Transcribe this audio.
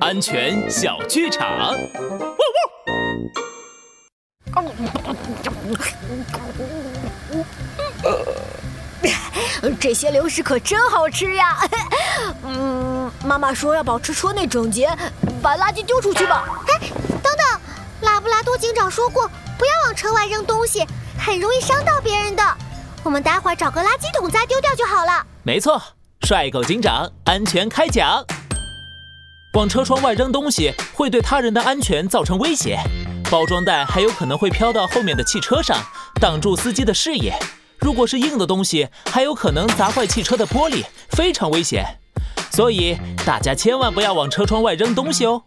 安全小剧场。这些零食可真好吃呀！嗯，妈妈说要保持车内整洁，把垃圾丢出去吧。哎，等等，拉布拉多警长说过，不要往车外扔东西，很容易伤到别人的。我们待会儿找个垃圾桶再丢掉就好了。没错，帅狗警长安全开讲。往车窗外扔东西会对他人的安全造成威胁，包装袋还有可能会飘到后面的汽车上，挡住司机的视野。如果是硬的东西，还有可能砸坏汽车的玻璃，非常危险。所以大家千万不要往车窗外扔东西哦。